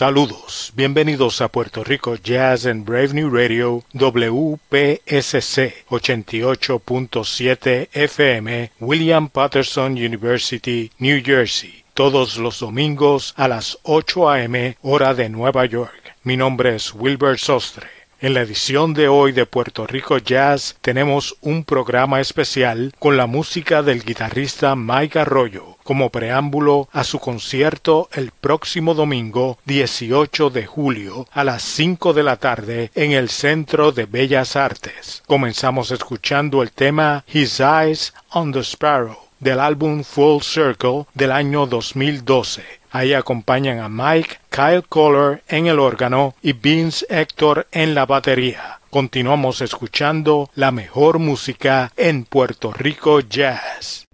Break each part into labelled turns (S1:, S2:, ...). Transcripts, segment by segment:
S1: Saludos, bienvenidos a Puerto Rico Jazz and Brave New Radio WPSC 88.7 FM William Patterson University, New Jersey, todos los domingos a las 8 a.m. hora de Nueva York. Mi nombre es Wilbur Sostre. En la edición de hoy de Puerto Rico Jazz tenemos un programa especial con la música del guitarrista Mike Arroyo como preámbulo a su concierto el próximo domingo 18 de julio a las 5 de la tarde en el Centro de Bellas Artes. Comenzamos escuchando el tema His Eyes on the Sparrow del álbum Full Circle del año 2012 Ahí acompañan a Mike, Kyle Kohler en el órgano y Vince Héctor en la batería. Continuamos escuchando la mejor música en Puerto Rico Jazz.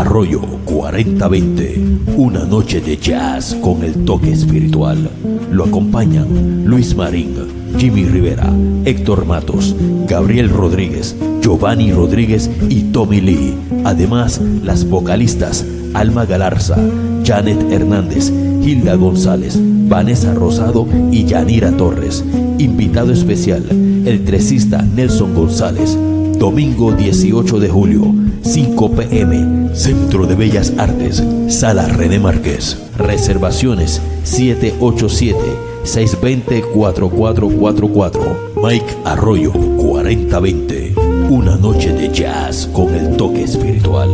S2: Arroyo 4020, una noche de jazz con el toque espiritual. Lo acompañan Luis Marín, Jimmy Rivera, Héctor Matos, Gabriel Rodríguez, Giovanni Rodríguez y Tommy Lee. Además, las vocalistas Alma Galarza, Janet Hernández, Hilda González, Vanessa Rosado y Yanira Torres. Invitado especial, el tresista Nelson González. Domingo 18 de julio, 5 pm, Centro de Bellas Artes, Sala René Márquez. Reservaciones 787-620-4444. Mike Arroyo 4020. Una noche de jazz con el toque espiritual.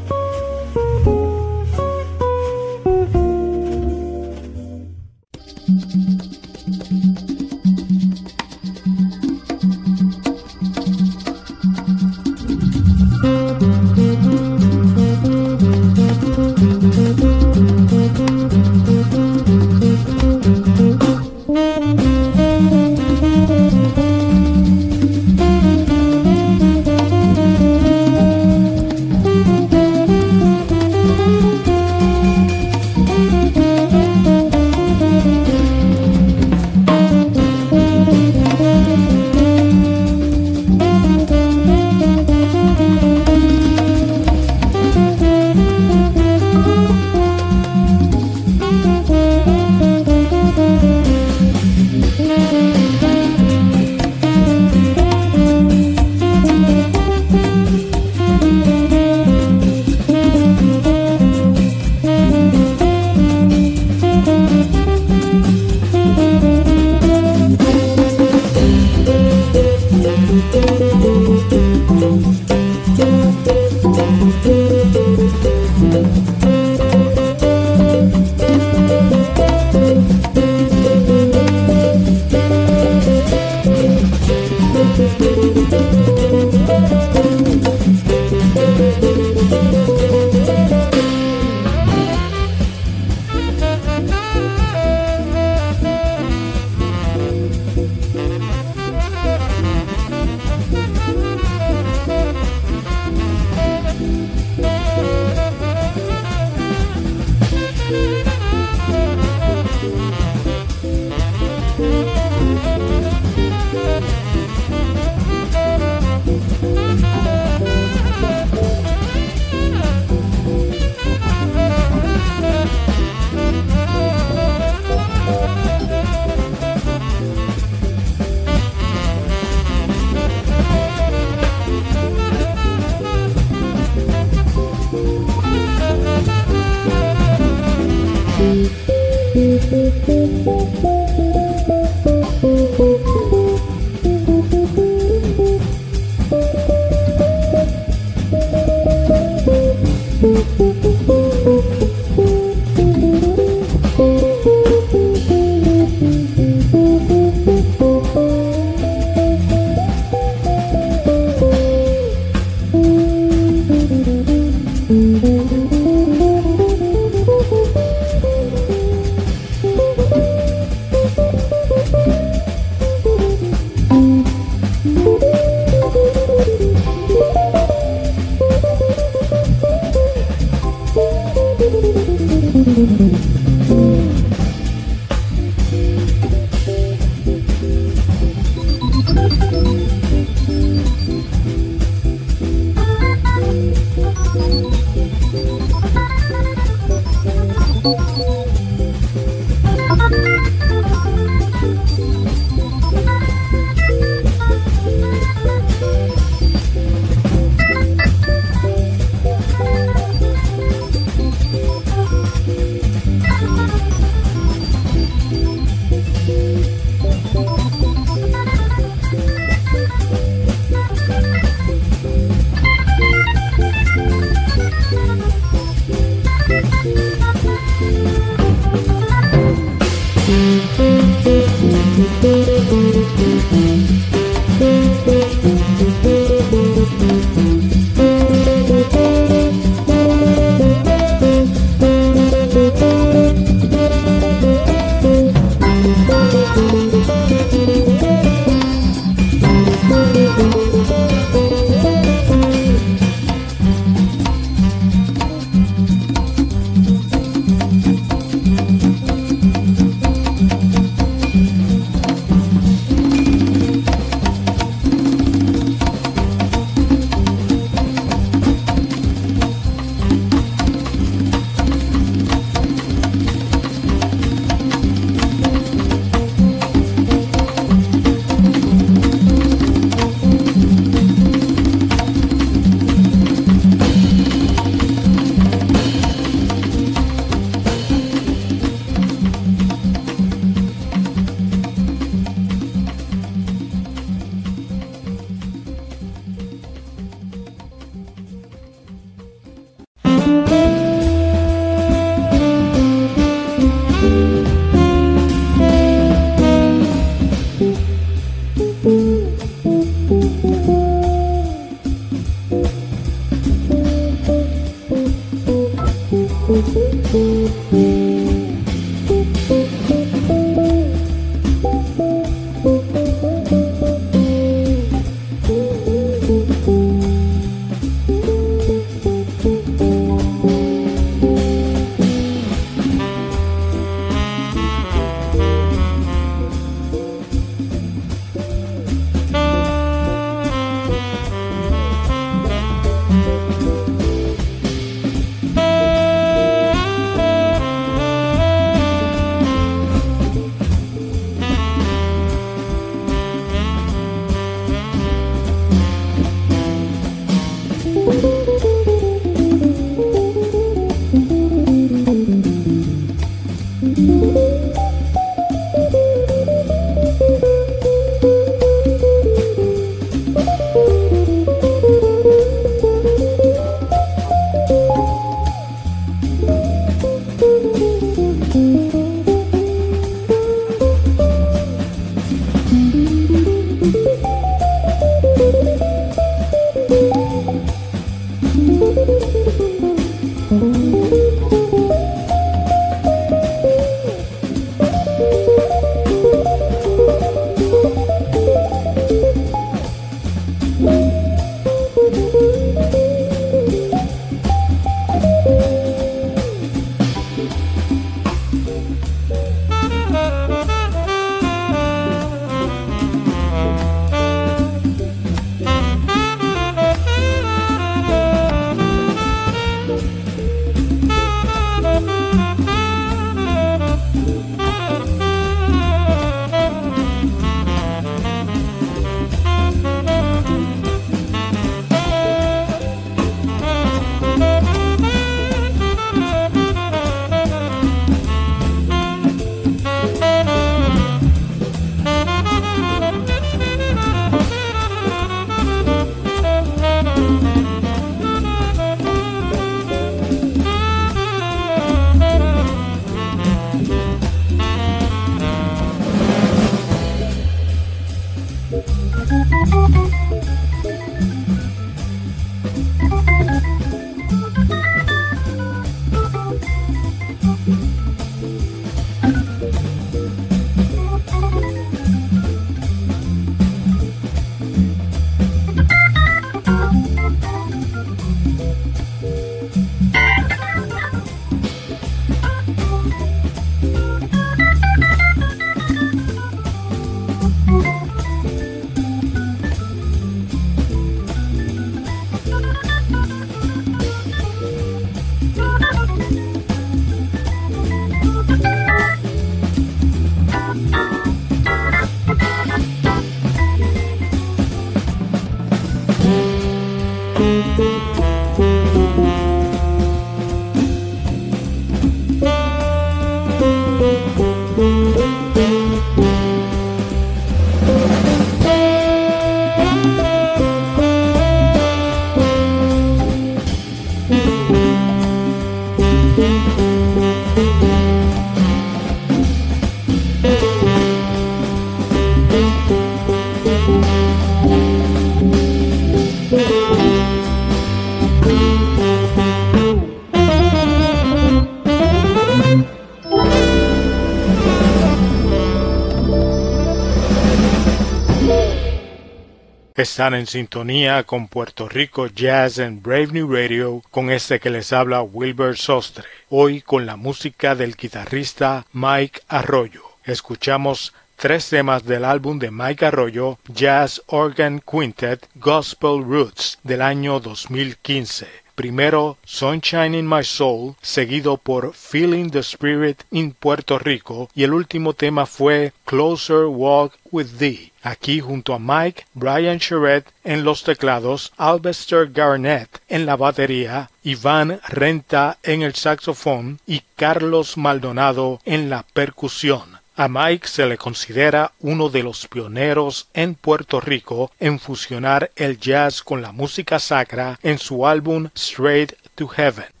S1: Están en sintonía con Puerto Rico Jazz en Brave New Radio con este que les habla Wilbur Sostre. Hoy con la música del guitarrista Mike Arroyo. Escuchamos tres temas del álbum de Mike Arroyo, Jazz Organ Quintet Gospel Roots del año 2015. Primero Sunshine in My Soul, seguido por Feeling the Spirit in Puerto Rico y el último tema fue Closer Walk with Thee. Aquí junto a Mike, Brian Charette en los teclados, Albester Garnett en la batería, Iván Renta en el saxofón y Carlos Maldonado en la percusión. A Mike se le considera uno de los pioneros en Puerto Rico en fusionar el jazz con la música sacra en su álbum Straight to Heaven.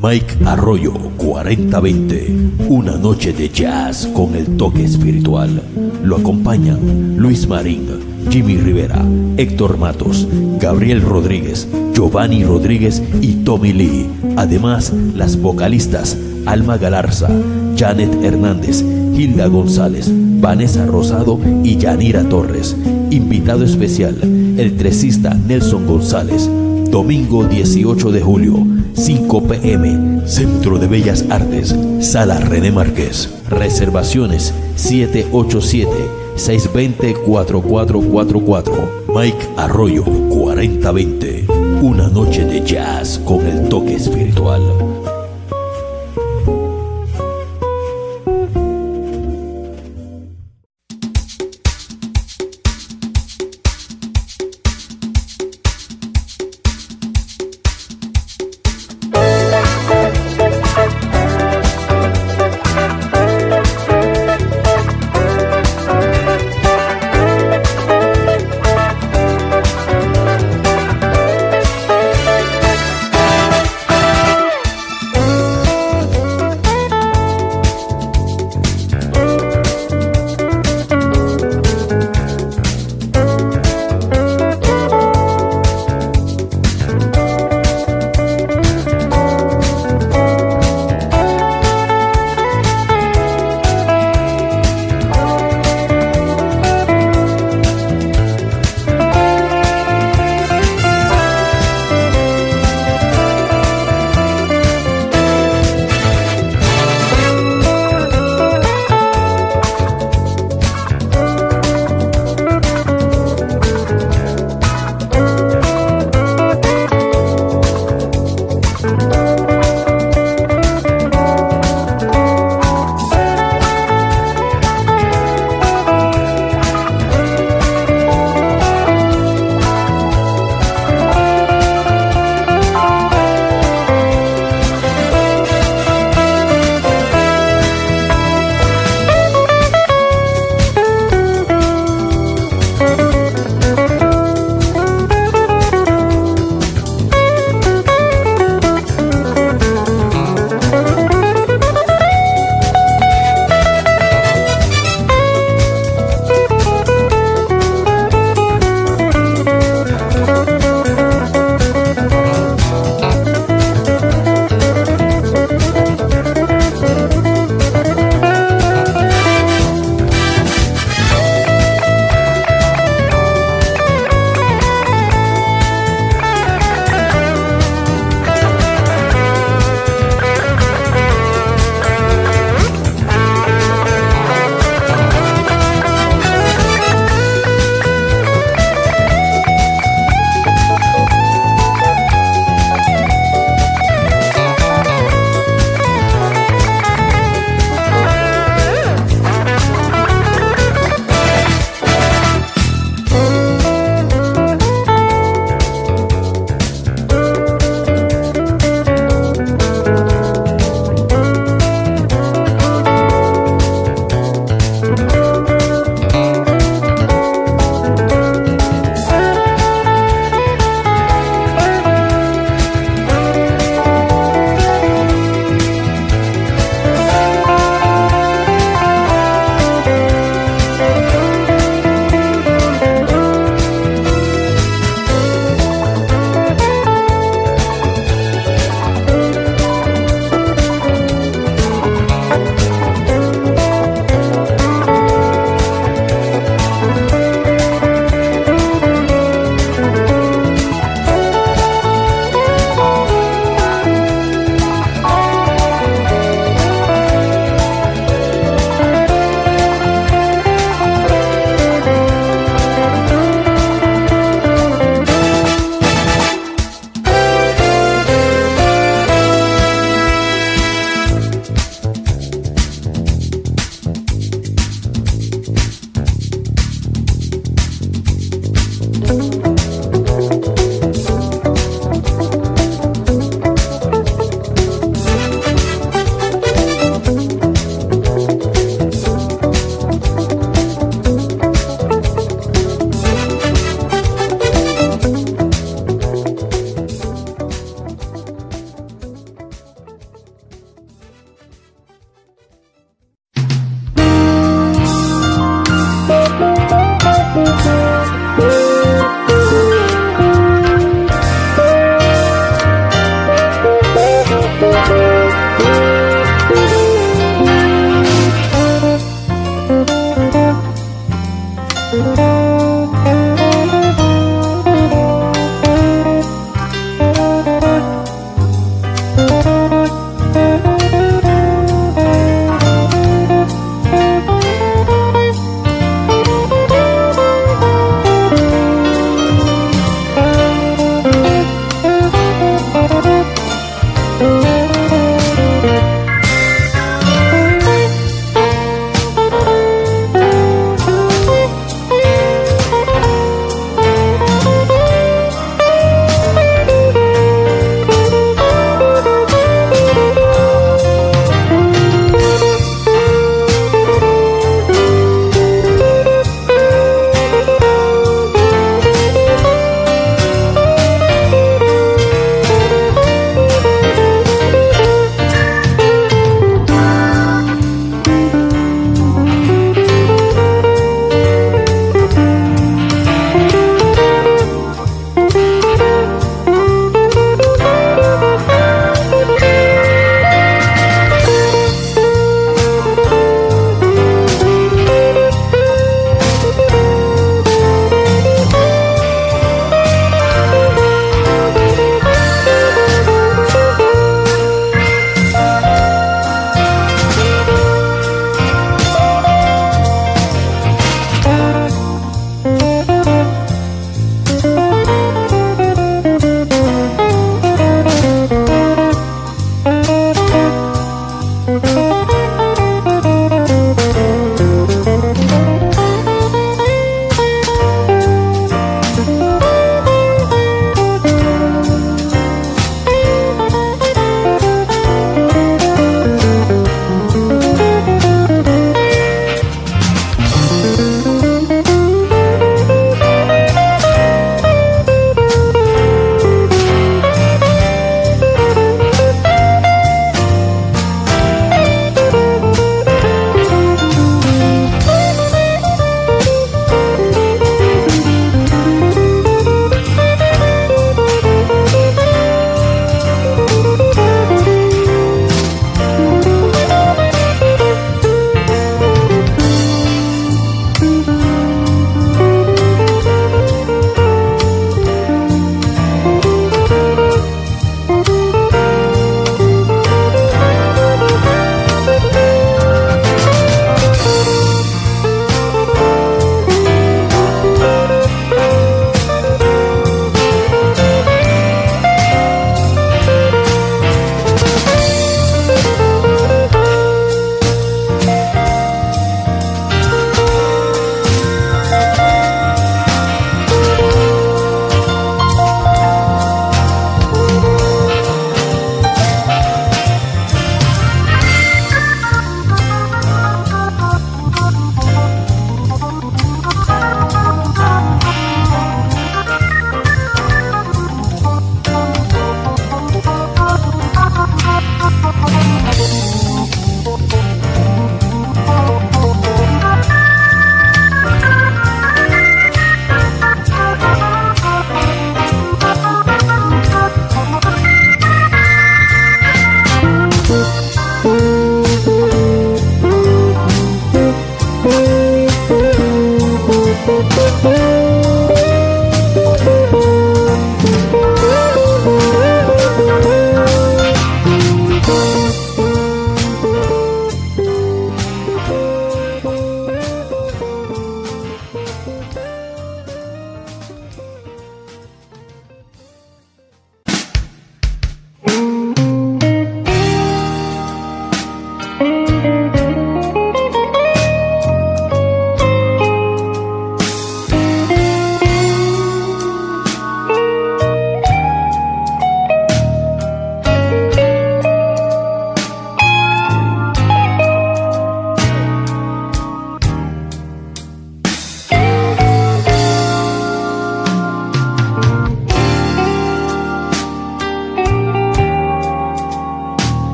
S2: Mike Arroyo 4020, una noche de jazz con el toque espiritual. Lo acompañan Luis Marín, Jimmy Rivera, Héctor Matos, Gabriel Rodríguez, Giovanni Rodríguez y Tommy Lee. Además, las vocalistas Alma Galarza, Janet Hernández, Hilda González, Vanessa Rosado y Yanira Torres. Invitado especial, el tresista Nelson González. Domingo 18 de julio, 5 pm, Centro de Bellas Artes, Sala René Márquez. Reservaciones 787-620-4444. Mike Arroyo 4020. Una noche de jazz con el toque espiritual.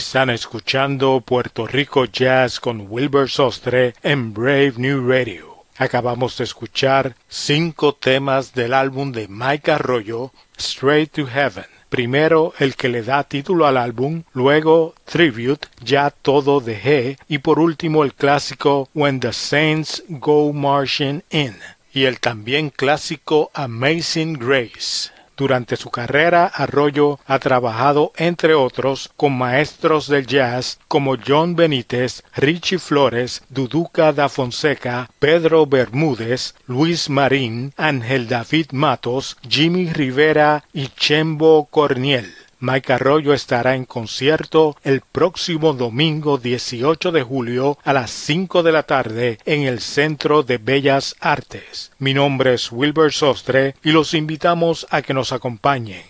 S1: Están escuchando Puerto Rico Jazz con Wilbur Sostre en Brave New Radio. Acabamos de escuchar cinco temas del álbum de Mike Arroyo, Straight to Heaven. Primero el que le da título al álbum, luego Tribute, ya todo de G, y por último el clásico When the Saints Go Marching In, y el también clásico Amazing Grace. Durante su carrera, Arroyo ha trabajado, entre otros, con maestros del jazz como John Benítez, Richie Flores, Duduca da Fonseca, Pedro Bermúdez, Luis Marín, Ángel David Matos, Jimmy Rivera y Chembo Corniel. Mike Arroyo estará en concierto el próximo domingo 18 de julio a las 5 de la tarde en el Centro de Bellas Artes. Mi nombre es Wilbur Sostre y los invitamos a que nos acompañen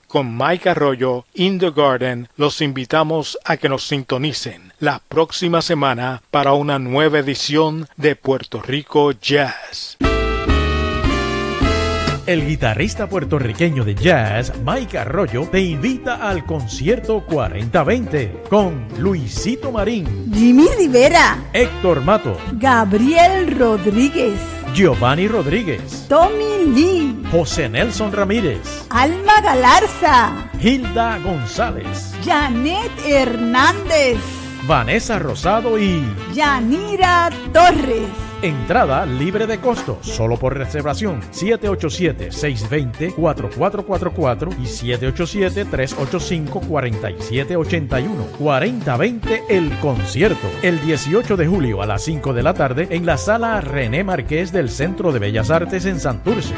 S1: con Mike Arroyo in the Garden, los invitamos a que nos sintonicen la próxima semana para una nueva edición de Puerto Rico Jazz.
S3: El guitarrista puertorriqueño de jazz, Mike Arroyo, te invita al concierto 4020 con Luisito Marín,
S4: Jimmy Rivera,
S3: Héctor Mato,
S4: Gabriel Rodríguez.
S3: Giovanni Rodríguez,
S4: Tommy Lee,
S3: José Nelson Ramírez,
S4: Alma Galarza,
S3: Hilda González,
S4: Janet Hernández,
S3: Vanessa Rosado y
S4: Yanira Torres.
S3: Entrada libre de costo, solo por reservación. 787-620-4444 y 787-385-4781. 4020 El Concierto. El 18 de julio a las 5 de la tarde en la sala René Marqués del Centro de Bellas Artes en Santurce.